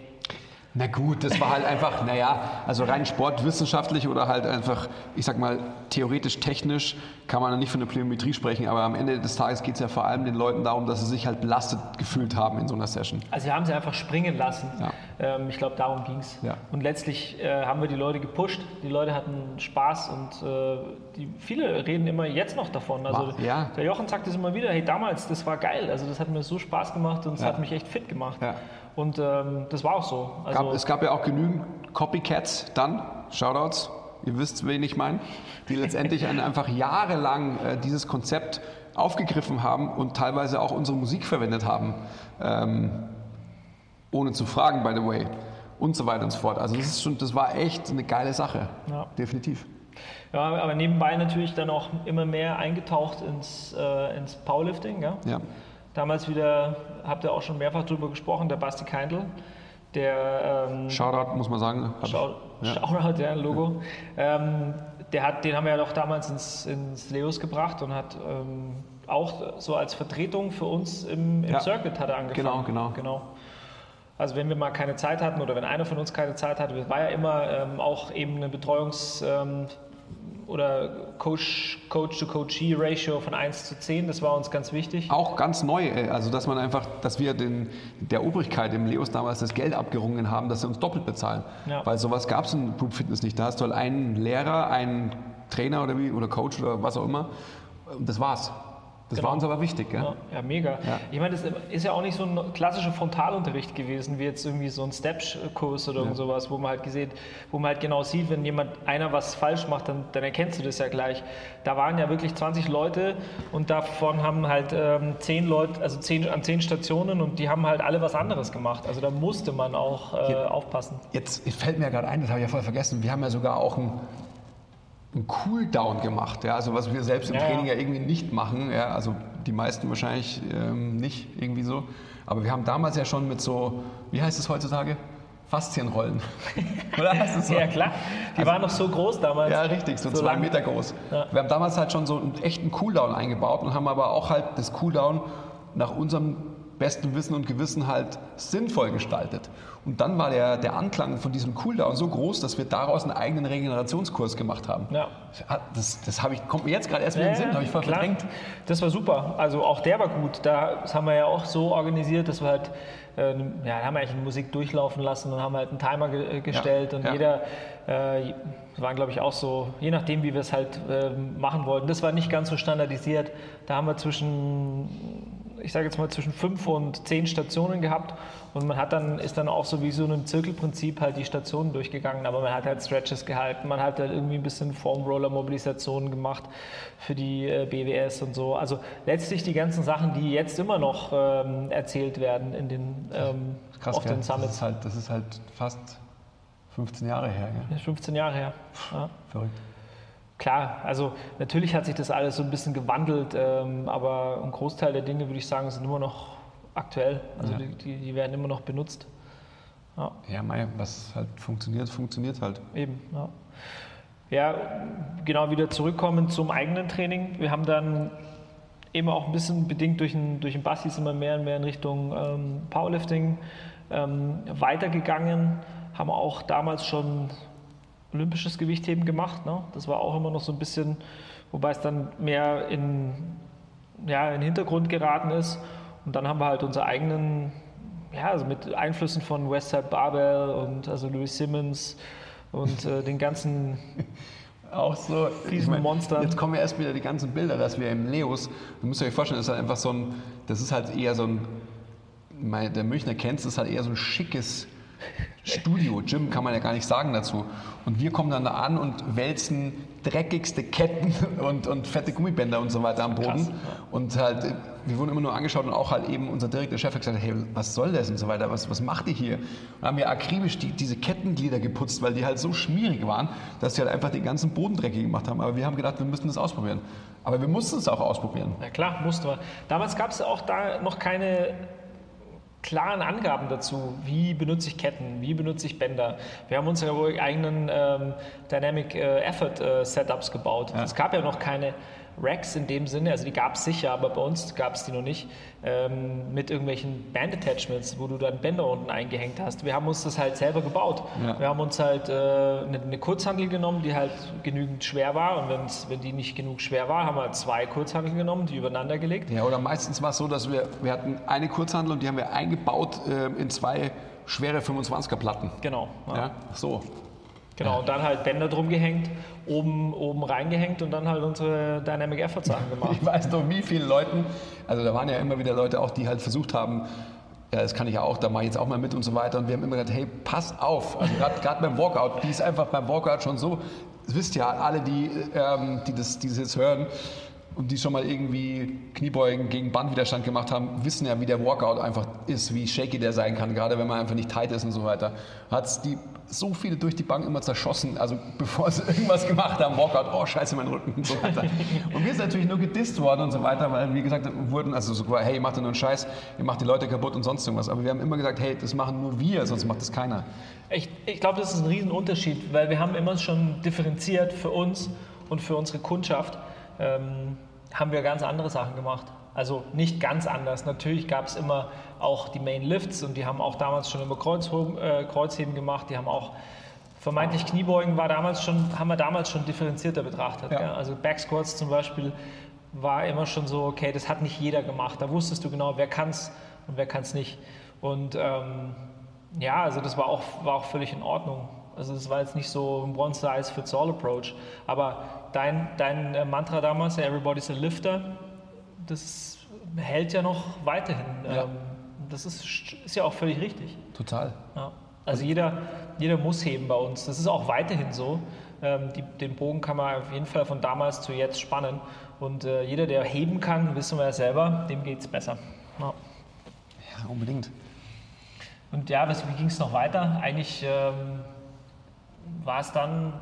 [SPEAKER 1] Na gut, das war halt einfach, naja, also rein sportwissenschaftlich oder halt einfach, ich sag mal, theoretisch, technisch kann man nicht von der Plyometrie sprechen, aber am Ende des Tages geht es ja vor allem den Leuten darum, dass sie sich halt belastet gefühlt haben in so einer Session.
[SPEAKER 2] Also wir haben sie einfach springen lassen.
[SPEAKER 1] Ja.
[SPEAKER 2] Ähm, ich glaube, darum ging es.
[SPEAKER 1] Ja.
[SPEAKER 2] Und letztlich äh, haben wir die Leute gepusht. Die Leute hatten Spaß und äh, die, viele reden immer jetzt noch davon. Also
[SPEAKER 1] War- ja.
[SPEAKER 2] der Jochen sagt es immer wieder, hey damals, das war geil. Also das hat mir so Spaß gemacht und es hat mich echt fit gemacht. Und ähm, das war auch so. Also,
[SPEAKER 1] Gab, es gab ja auch genügend Copycats dann, Shoutouts, ihr wisst, wen ich meine, die letztendlich ein- einfach jahrelang äh, dieses Konzept aufgegriffen haben und teilweise auch unsere Musik verwendet haben, ähm, ohne zu fragen, by the way, und so weiter und so fort. Also das, ist schon, das war echt eine geile Sache,
[SPEAKER 2] Ja.
[SPEAKER 1] definitiv.
[SPEAKER 2] ja, aber nebenbei natürlich dann auch immer mehr eingetaucht ins, äh, ins Powerlifting. Ja?
[SPEAKER 1] Ja.
[SPEAKER 2] Damals wieder, habt ihr auch schon mehrfach drüber gesprochen, der Basti Keindl, der ähm,
[SPEAKER 1] Shoutout, muss man sagen.
[SPEAKER 2] Schau,
[SPEAKER 1] ja.
[SPEAKER 2] Shoutout, ja, Logo. Ähm, der hat, den haben wir ja doch damals ins, ins Leos gebracht und hat ähm, auch so als Vertretung für uns im, im
[SPEAKER 1] Ja.
[SPEAKER 2] Circuit hat er angefangen.
[SPEAKER 1] Genau, genau.
[SPEAKER 2] genau. Also wenn wir mal keine Zeit hatten oder wenn einer von uns keine Zeit hatte, war ja immer ähm, auch eben eine Betreuungs- ähm, oder Coach- Coach-to-Coachee-Ratio von 1 zu 10, das war uns ganz wichtig.
[SPEAKER 1] Auch ganz neu, äh, also dass man einfach, dass wir den, der Obrigkeit im Leos damals das Geld abgerungen haben, dass sie uns doppelt bezahlen.
[SPEAKER 2] Ja.
[SPEAKER 1] Weil sowas gab es in Group Fitness nicht. Da hast du halt einen Lehrer, einen Trainer oder wie, oder Coach oder was auch immer. Und das war's. Das
[SPEAKER 2] Genau.
[SPEAKER 1] war uns aber wichtig, gell?
[SPEAKER 2] Ja, ja mega.
[SPEAKER 1] Ja.
[SPEAKER 2] Ich meine, das ist ja auch nicht so ein klassischer Frontalunterricht gewesen, wie jetzt irgendwie so ein Step-Kurs oder irgend sowas, wo man halt gesehen, wo man halt genau sieht, wenn jemand einer was falsch macht, dann, dann erkennst du das ja gleich. Da waren ja wirklich 20 Leute und davon haben halt ähm, 10 Leute, also 10, an 10 Stationen und die haben halt alle was anderes gemacht. Also da musste man auch äh,
[SPEAKER 1] Ja.
[SPEAKER 2] aufpassen.
[SPEAKER 1] Jetzt fällt mir ja gerade ein, das habe ich ja voll vergessen, wir haben ja sogar auch einen, einen Cooldown gemacht, ja, also was wir selbst im
[SPEAKER 2] Ja.
[SPEAKER 1] Training ja irgendwie nicht machen, ja, also die meisten wahrscheinlich ähm, nicht irgendwie so, aber wir haben damals ja schon mit so, wie heißt es heutzutage? Faszienrollen. Oder heißt es so?
[SPEAKER 2] Ja klar, die waren noch so groß damals.
[SPEAKER 1] Ja, richtig, so,
[SPEAKER 2] So
[SPEAKER 1] zwei
[SPEAKER 2] lang.
[SPEAKER 1] Meter groß.
[SPEAKER 2] Ja.
[SPEAKER 1] Wir haben damals halt schon so einen echten Cooldown eingebaut und haben aber auch halt das Cooldown nach unserem bestem Wissen und Gewissen halt sinnvoll gestaltet. Und dann war der, der Anklang von diesem Cooldown so groß, dass wir daraus einen eigenen Regenerationskurs gemacht haben.
[SPEAKER 2] Ja.
[SPEAKER 1] Das, das habe ich, kommt mir jetzt gerade erst wieder in den Sinn, habe ich voll
[SPEAKER 2] klar.
[SPEAKER 1] verdrängt.
[SPEAKER 2] Das war super. Also auch der war gut. Da, das haben wir ja auch so organisiert, dass wir halt, äh, ja, haben wir eigentlich Musik durchlaufen lassen und haben halt einen Timer ge äh, gestellt und
[SPEAKER 1] ja.
[SPEAKER 2] jeder, äh, waren glaube ich auch so, je nachdem wie wir es halt äh, machen wollten. Das war nicht ganz so standardisiert. Da haben wir zwischen ich sage jetzt mal zwischen fünf und zehn Stationen gehabt und man hat dann ist dann auch so wie so ein Zirkelprinzip halt die Stationen durchgegangen, aber man hat halt Stretches gehalten, man hat halt irgendwie ein bisschen Foam-Roller Mobilisationen gemacht für die äh, BWS und so. Also letztlich die ganzen Sachen, die jetzt immer noch ähm, erzählt werden in den ähm,
[SPEAKER 1] Krass,
[SPEAKER 2] auf den
[SPEAKER 1] das,
[SPEAKER 2] Summits.
[SPEAKER 1] ist halt, das ist halt fast 15 Jahre her.
[SPEAKER 2] Das ist 15 Jahre her. Ja.
[SPEAKER 1] Verrückt.
[SPEAKER 2] Klar, also natürlich hat sich das alles so ein bisschen gewandelt, ähm, aber ein Großteil der Dinge, würde ich sagen, sind immer noch aktuell. Also
[SPEAKER 1] Ja.
[SPEAKER 2] die, die, werden immer noch benutzt. Ja,
[SPEAKER 1] Ja, mei, was halt funktioniert, funktioniert halt.
[SPEAKER 2] eben. Ja. ja, genau wieder zurückkommen zum eigenen Training. Wir haben dann eben auch ein bisschen bedingt durch den, durch den Bassi sind wir mehr und mehr in Richtung ähm, Powerlifting ähm, weitergegangen, haben auch damals schon olympisches Gewichtheben gemacht. Ne? Das war auch immer noch so ein bisschen, wobei es dann mehr in, ja, in den Hintergrund geraten ist. Und dann haben wir halt unsere eigenen, ja, also mit Einflüssen von Westside Barbell und also Louis Simmons und äh, den ganzen
[SPEAKER 1] Auch so.
[SPEAKER 2] Riesenmonster.
[SPEAKER 1] Jetzt kommen ja erst wieder die ganzen Bilder, dass wir im Leos, du müsst euch vorstellen, das ist halt einfach so ein, das ist halt eher so ein, der Münchner kennt es, ist halt eher so ein schickes Studio, Gym kann man ja gar nicht sagen dazu. Und wir kommen dann da an und wälzen dreckigste Ketten und, und fette Gummibänder und so weiter am Boden.
[SPEAKER 2] Krass, ja.
[SPEAKER 1] Und halt, wir wurden immer nur angeschaut und auch halt eben unser direkter Chef hat gesagt, hey, was soll das und so weiter, was, was macht ihr hier? Und haben wir akribisch die, diese Kettenglieder geputzt, weil die halt so schmierig waren, dass sie halt einfach den ganzen Boden dreckig gemacht haben. Aber wir haben gedacht, wir müssen das ausprobieren. Aber wir mussten es auch ausprobieren.
[SPEAKER 2] Ja klar, mussten wir. Damals gab es auch da noch keine klaren Angaben dazu, wie benutze ich Ketten, wie benutze ich Bänder. Wir haben unsere eigenen ähm, Dynamic äh, Effort äh, Setups gebaut.
[SPEAKER 1] Ja.
[SPEAKER 2] Es gab ja noch keine Racks in dem Sinne, also die gab es sicher, aber bei uns gab es die noch nicht, ähm, mit irgendwelchen Band-Attachments, wo du dann Bänder unten eingehängt hast. Wir haben uns das halt selber gebaut.
[SPEAKER 1] Ja.
[SPEAKER 2] Wir haben uns halt äh, eine, eine Kurzhandel genommen, die halt genügend schwer war und wenn's, wenn die nicht genug schwer war, haben wir zwei Kurzhandeln genommen, die übereinander gelegt.
[SPEAKER 1] Ja, oder meistens war es so, dass wir, wir hatten eine Kurzhandel und die haben wir eingebaut äh, in zwei schwere 25er Platten.
[SPEAKER 2] Genau. Ja.
[SPEAKER 1] Ja, so.
[SPEAKER 2] Genau, und dann halt Bänder drum gehängt, oben, oben reingehängt und dann halt unsere Dynamic Effort Sachen gemacht.
[SPEAKER 1] Ich weiß noch, wie viele Leuten, also da waren ja immer wieder Leute auch, die halt versucht haben, ja, das kann ich ja auch, da mache ich jetzt auch mal mit und so weiter. Und wir haben immer gesagt, hey, pass auf. Also gerade beim Walkout, die ist einfach beim Walkout schon so, das wisst ja alle, die, ähm, die, das, die das jetzt hören und die schon mal irgendwie Kniebeugen gegen Bandwiderstand gemacht haben, wissen ja, wie der Walkout einfach ist, wie shaky der sein kann, gerade wenn man einfach nicht tight ist und so weiter. Hat es die so viele durch die Bank immer zerschossen, also bevor sie irgendwas gemacht haben, Walkout, oh scheiße, mein Rücken und so weiter. Und wir sind natürlich nur gedisst worden und so weiter, weil wie gesagt, wurden, also so, hey, ihr macht nur einen Scheiß, ihr macht die Leute kaputt und sonst irgendwas. Aber wir haben immer gesagt, hey, das machen nur wir, sonst macht das keiner.
[SPEAKER 2] Ich, ich glaube, das ist ein Riesenunterschied, weil wir haben immer schon differenziert für uns und für unsere Kundschaft, ähm, haben wir ganz andere Sachen gemacht. Also nicht ganz anders. Natürlich gab es immer auch die Main Lifts und die haben auch damals schon immer Kreuzheben, äh, Kreuzheben gemacht. Die haben auch vermeintlich Kniebeugen war damals schon, haben wir damals schon differenzierter betrachtet.
[SPEAKER 1] Ja.
[SPEAKER 2] Also Back Squats zum Beispiel war immer schon so, okay, das hat nicht jeder gemacht. Da wusstest du genau, wer kann es und wer kann es nicht. Und ähm, ja, also das war auch, war auch völlig in Ordnung. Also das war jetzt nicht so ein One-Size-Fits-All-Approach. Aber dein, dein äh, Mantra damals, Everybody's a Lifter, das hält ja noch weiterhin.
[SPEAKER 1] Ja.
[SPEAKER 2] Ähm, das ist, ist ja auch völlig richtig.
[SPEAKER 1] Total.
[SPEAKER 2] Ja. Also jeder, jeder muss heben bei uns. Das ist auch weiterhin so. Ähm, die, den Bogen kann man auf jeden Fall von damals zu jetzt spannen. Und äh, jeder, der heben kann, wissen wir ja selber, dem geht es besser. Ja.
[SPEAKER 1] Ja, unbedingt.
[SPEAKER 2] Und ja, was, wie ging es noch weiter? Eigentlich ähm, war es dann,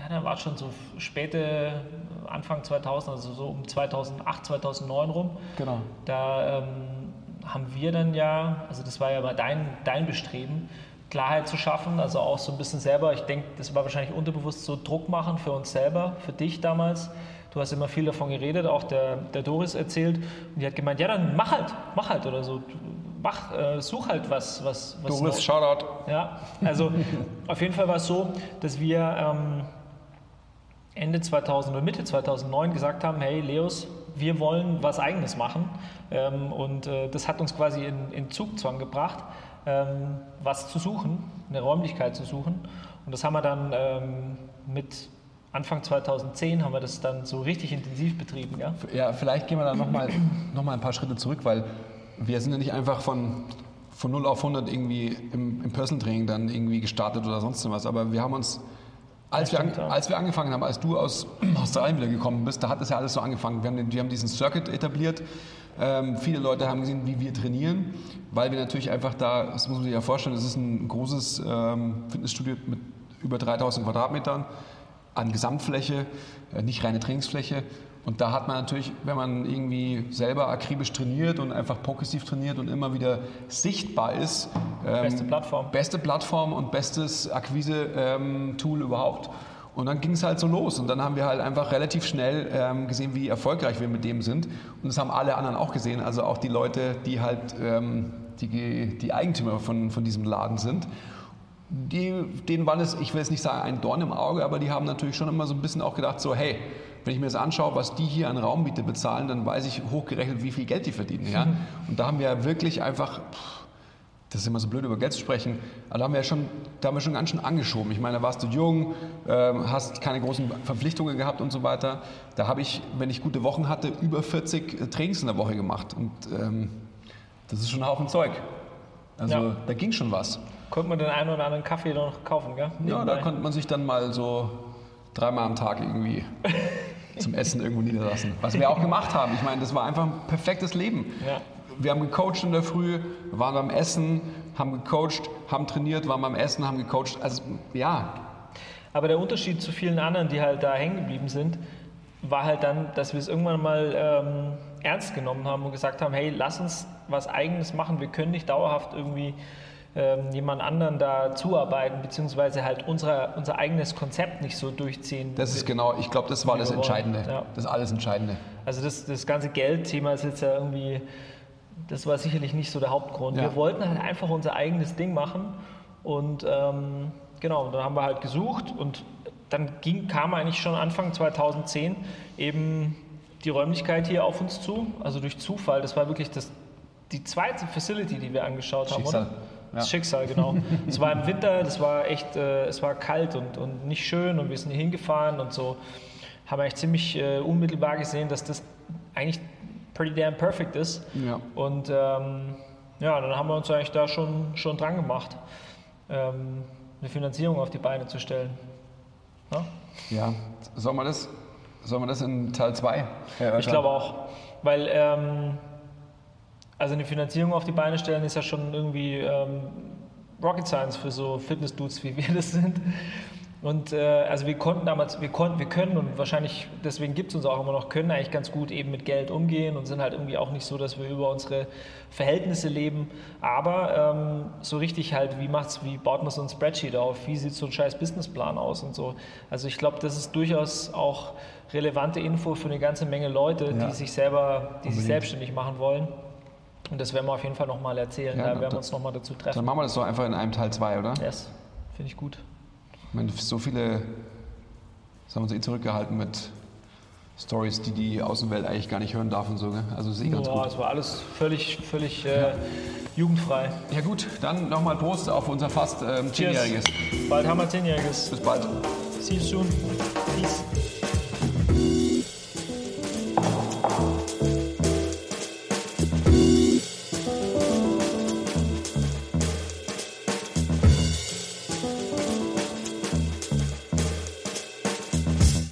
[SPEAKER 2] ja, da war es schon so späte Anfang 2000, also so um 2008, 2009 rum.
[SPEAKER 1] Genau.
[SPEAKER 2] Da ähm, haben wir dann ja, also das war ja mal dein, dein Bestreben, Klarheit zu schaffen, also auch so ein bisschen selber, ich denke, das war wahrscheinlich unterbewusst so Druck machen für uns selber, für dich damals. Du hast immer viel davon geredet, auch der, der Doris erzählt und die hat gemeint, ja dann mach halt, mach halt oder so, mach, äh, such halt was. was, was
[SPEAKER 1] Doris, Shoutout.
[SPEAKER 2] Ja, also auf jeden Fall war es so, dass wir ähm, Ende 2000 oder Mitte 2009 gesagt haben, hey Leos, wir wollen was Eigenes machen ähm, und äh, das hat uns quasi in, in Zugzwang gebracht, ähm, was zu suchen, eine Räumlichkeit zu suchen und das haben wir dann ähm, mit Anfang 2010 haben wir das dann so richtig intensiv betrieben. Ja,
[SPEAKER 1] ja vielleicht gehen wir da nochmal noch mal ein paar Schritte zurück, weil wir sind ja nicht einfach von, von 0 auf 100 irgendwie im, im Personal Training dann irgendwie gestartet oder sonst was, aber wir haben uns als wir, an, als wir angefangen haben, als du aus Australien wieder gekommen bist, da hat es ja alles so angefangen. Wir haben, wir haben diesen Circuit etabliert. Ähm, viele Leute haben gesehen, wie wir trainieren, weil wir natürlich einfach da, das muss man sich ja vorstellen, das ist ein großes ähm, Fitnessstudio mit über 3000 Quadratmetern an Gesamtfläche, äh, nicht reine Trainingsfläche. Und da hat man natürlich, wenn man irgendwie selber akribisch trainiert und einfach progressiv trainiert und immer wieder sichtbar ist,
[SPEAKER 2] ähm, beste Plattform.
[SPEAKER 1] Beste Plattform und bestes Akquise-Tool ähm, überhaupt. Und dann ging es halt so los. Und dann haben wir halt einfach relativ schnell ähm, gesehen, wie erfolgreich wir mit dem sind. Und das haben alle anderen auch gesehen. Also auch die Leute, die halt ähm, die, die Eigentümer von, von diesem Laden sind die, denen war es, ich will jetzt nicht sagen, ein Dorn im Auge, aber die haben natürlich schon immer so ein bisschen auch gedacht, so, hey, wenn ich mir das anschaue, was die hier an Raummiete bezahlen, dann weiß ich hochgerechnet, wie viel Geld die verdienen. Ja? Und da haben wir wirklich einfach, das ist immer so blöd über Geld zu sprechen, aber da haben wir ja schon, da haben wir schon ganz schön angeschoben. Ich meine, da warst du jung, ähm, hast keine großen Verpflichtungen gehabt und so weiter. Da habe ich, wenn ich gute Wochen hatte, über 40 Trainings in der Woche gemacht. Und ähm, das ist schon ein Haufen Zeug. Also ja. da ging schon was.
[SPEAKER 2] Konnte man den einen oder anderen Kaffee noch kaufen, gell?
[SPEAKER 1] Ja, da konnte man sich dann mal so dreimal am Tag irgendwie zum Essen irgendwo niederlassen. Was wir auch gemacht haben. Ich meine, das war einfach ein perfektes Leben. Ja. Wir haben gecoacht in der Früh, waren beim Essen, haben gecoacht, haben trainiert, waren beim Essen, haben gecoacht. Also ja.
[SPEAKER 2] Aber der Unterschied zu vielen anderen, die halt da hängen geblieben sind, war halt dann, dass wir es irgendwann mal ähm, ernst genommen haben und gesagt haben, hey, lass uns was Eigenes machen. Wir können nicht dauerhaft irgendwie ähm, jemand anderen da zuarbeiten, beziehungsweise halt unser, unser eigenes Konzept nicht so durchziehen.
[SPEAKER 1] Das ist genau, ich glaube, das war das Entscheidende. Ja. Das alles Entscheidende.
[SPEAKER 2] Also das, das ganze Geldthema ist jetzt ja irgendwie, das war sicherlich nicht so der Hauptgrund. Ja. Wir wollten halt einfach unser eigenes Ding machen und ähm, genau, dann haben wir halt gesucht und dann ging, kam eigentlich schon Anfang 2010 eben die Räumlichkeit hier auf uns zu, also durch Zufall. Das war wirklich das, die zweite Facility, die wir angeschaut haben. Schicksal. Oder? Das ja. Schicksal, genau. es war im Winter, das war echt, äh, es war kalt und, und nicht schön und wir sind hier hingefahren und so haben eigentlich ziemlich äh, unmittelbar gesehen, dass das eigentlich pretty damn perfect ist. Ja. Und ähm, ja, dann haben wir uns eigentlich da schon, schon dran gemacht, ähm, eine Finanzierung auf die Beine zu stellen.
[SPEAKER 1] Ja, ja. Sollen, wir das, wir das in Teil 2
[SPEAKER 2] Ich glaube auch, weil ähm, also eine Finanzierung auf die Beine stellen ist ja schon irgendwie ähm, Rocket Science für so Fitness-Dudes, wie wir das sind. Und äh, also wir konnten damals, wir konnten, wir können und wahrscheinlich deswegen gibt es uns auch immer noch, können eigentlich ganz gut eben mit Geld umgehen und sind halt irgendwie auch nicht so, dass wir über unsere Verhältnisse leben. Aber ähm, so richtig halt, wie macht's, wie baut man so ein Spreadsheet auf? Wie sieht so ein scheiß Businessplan aus und so? Also ich glaube, das ist durchaus auch relevante Info für eine ganze Menge Leute, ja. die sich selber, die sich selbstständig machen wollen. Und das werden wir auf jeden Fall nochmal erzählen. Ja, da werden wir uns nochmal dazu treffen.
[SPEAKER 1] Dann machen wir das doch einfach in einem Teil 2, oder?
[SPEAKER 2] Yes, finde ich gut.
[SPEAKER 1] Ich meine, so viele, das haben wir uns eh zurückgehalten mit Stories, die die Außenwelt eigentlich gar nicht hören darf und so. Gell? Also ist eh ganz
[SPEAKER 2] Boah, gut. Es war alles völlig, völlig äh, ja. jugendfrei.
[SPEAKER 1] Ja gut, dann nochmal Prost auf unser fast ähm, Zehnjähriges.
[SPEAKER 2] Bald haben wir Zehnjähriges.
[SPEAKER 1] Bis bald.
[SPEAKER 2] See you soon. Peace.